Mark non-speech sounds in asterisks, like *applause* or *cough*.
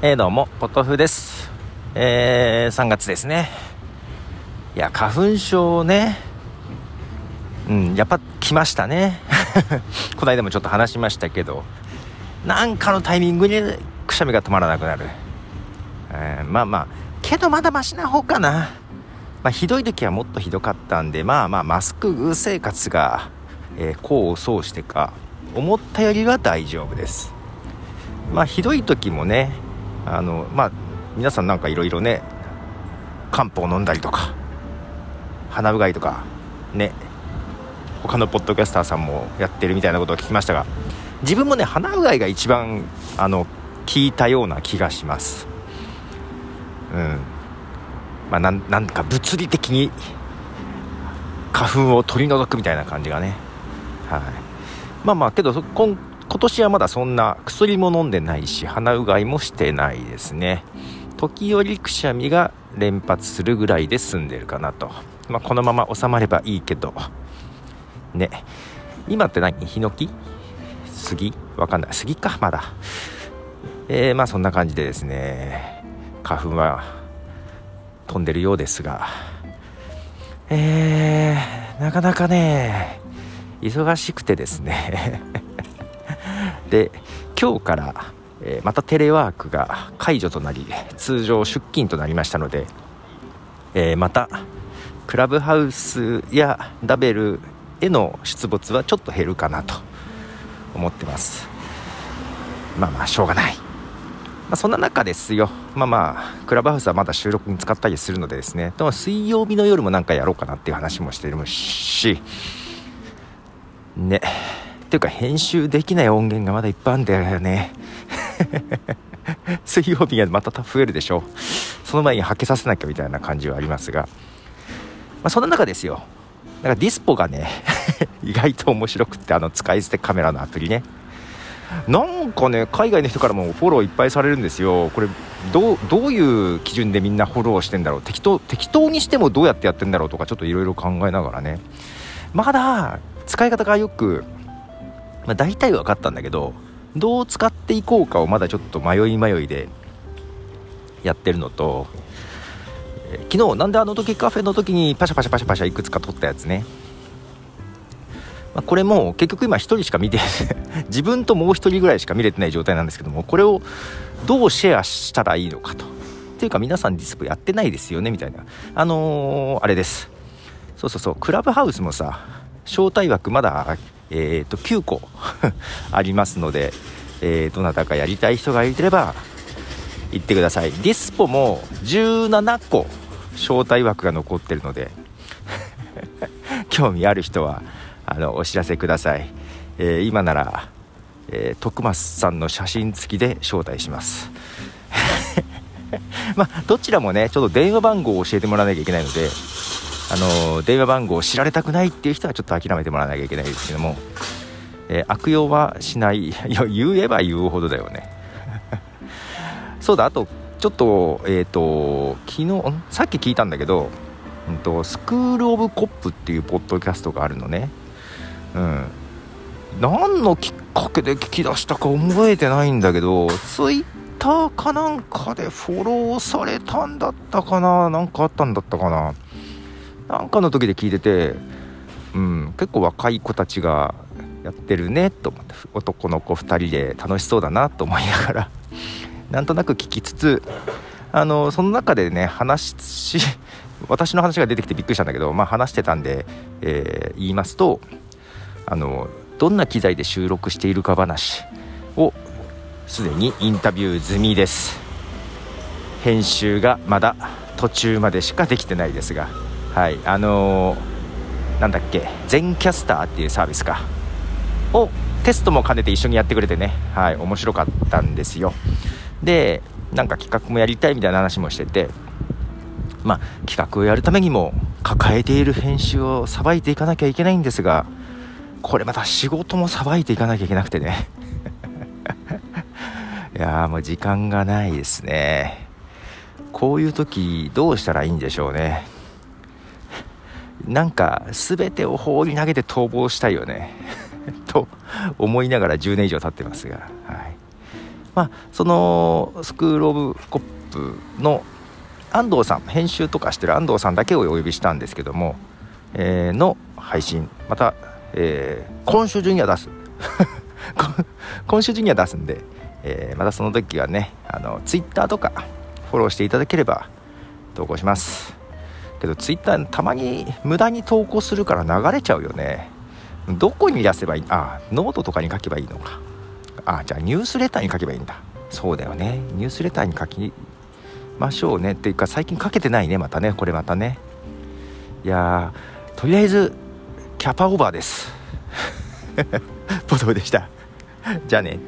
えー、どうも、ポトフです。えー、3月ですね。いや、花粉症ね。うん、やっぱ来ましたね。*laughs* この間もちょっと話しましたけど、なんかのタイミングにくしゃみが止まらなくなる。えー、まあまあ、けどまだマシな方かな。まあ、ひどい時はもっとひどかったんで、まあまあ、マスク生活が、えー、功を奏してか、思ったよりは大丈夫です。まあ、ひどい時もね、あのまあ皆さんなんかいろいろね漢方飲んだりとか鼻うがいとかね他のポッドキャスターさんもやってるみたいなことを聞きましたが自分もね鼻うがいが一番あの効いたような気がします。うん。まあなんか物理的に花粉を取り除くみたいな感じがね。はい。まあまあけど今今年はまだそんな薬も飲んでないし鼻うがいもしてないですね。時折くしゃみが連発するぐらいで済んでるかなと、まあ、このまま収まればいいけど。ね。今って何？ヒノキ？杉？わかんない。杉か？まだ。えー、まあそんな感じでですね。花粉は飛んでるようですが。えー、なかなかね忙しくてですね。で今日から、えー、またテレワークが解除となり通常出勤となりましたので、えー、またクラブハウスやダベルへの出没はちょっと減るかなと思ってます。まあまあしょうがない、まあ、そんな中ですよ。まあまあクラブハウスはまだ収録に使ったりするのでですね。でも水曜日の夜もなんかやろうかなっていう話もしてるし。ね。っていうか編集できない音源がまだいっぱいあるんだよね。*laughs* 水曜日がまた増えるでしょその前にはけさせなきゃみたいな感じはありますが、まあ、そんな中ですよ。なんかディスポがね *laughs* 意外と面白くってあの使い捨てカメラのアプリね。なんかね海外の人からもフォローいっぱいされるんですよ。これどうどういう基準でみんなフォローしてんだろう。適当適当にしてもどうやってやってんだろうとかちょっといろいろ考えながらね。まだ使い方がよくまあ、大体分かったんだけどどう使っていこうかをまだちょっと迷い迷いでやってるのと、えー、昨日なんであの時カフェの時にパシャパシャパシャパシャいくつか撮ったやつね、まあ、これも結局今1人しか見て *laughs* 自分ともう1人ぐらいしか見れてない状態なんですけどもこれをどうシェアしたらいいのかと。っていうか皆さんディスプやってないですよねみたいな。あのー、あれです。そうそうそう。クラブハウスもさ招待枠まだえー、と9個 *laughs* ありますので、えー、どなたかやりたい人がいれば行ってください。ディスポも17個招待枠が残ってるので *laughs* 興味ある人はあのお知らせください、えー、今なら、えー、徳松さんの写真付きで招待します。*laughs* まあどちらもねちょっと電話番号を教えてもらわなきゃいけないのであの電話番号を知られたくないっていう人はちょっと諦めてもらわなきゃいけないですけども、えー、悪用はしない。*laughs* いや言えば言うほどだよね。*laughs* そうだあとちょっとえっ、ー、と昨日さっき聞いたんだけど、うんと、スクール・オブ・コップっていうポッドキャストがあるのね。うん。何のきっかけで聞き出したか覚えてないんだけどツイッターかなんかでフォローされたんだったかな？なんかあったんだったかな？なんかの時で聞いてて、うん、結構若い子たちがやってるねと思って男の子2人で楽しそうだなと思いながら *laughs* なんとなく聞きつつあのその中でね話し *laughs* 私の話が出てきてびっくりしたんだけど、まあ、話してたんで、えー、言いますとあのどんな機材で収録しているか話をすでにインタビュー済みです。編集がまだ途中までしかできてないですがはいあのー、なんだっけ全キャスターっていうサービスか。をテストも兼ねて一緒にやってくれてね。はい面白かったんですよ。でなんか企画もやりたいみたいな話もしてて。まあ企画をやるためにも抱えている編集をさばいていかなきゃいけないんですがこれまた仕事もさばいていかなきゃいけなくてね。*laughs* いやーもう時間がないですね。こういう時どうしたらいいんでしょうね。なんか全てを放り投げて逃亡したいよね。*laughs* と思いながら10年以上経ってますが、はい、まあそのスクール・オブ・コップの安藤さん編集とかしてる安藤さんだけをお呼びしたんですけども、えー、の配信。また、えー、今週中には出す。*laughs* 今週中には出すんで、えー、またその時はねあのツイッターとかフォローしていただければ投稿します。けどツイッターたまに無駄に投稿するから流れちゃうよね。どこに出せばいい？あノートとかに書けばいいのか。あじゃあニュースレターに書けばいいんだ。そうだよね。ニュースレターに書きましょうね。っていうか最近書けてないねまたね。これまたね。いやとりあえずキャパオーバーです。*laughs* ポトフでした。じゃあね。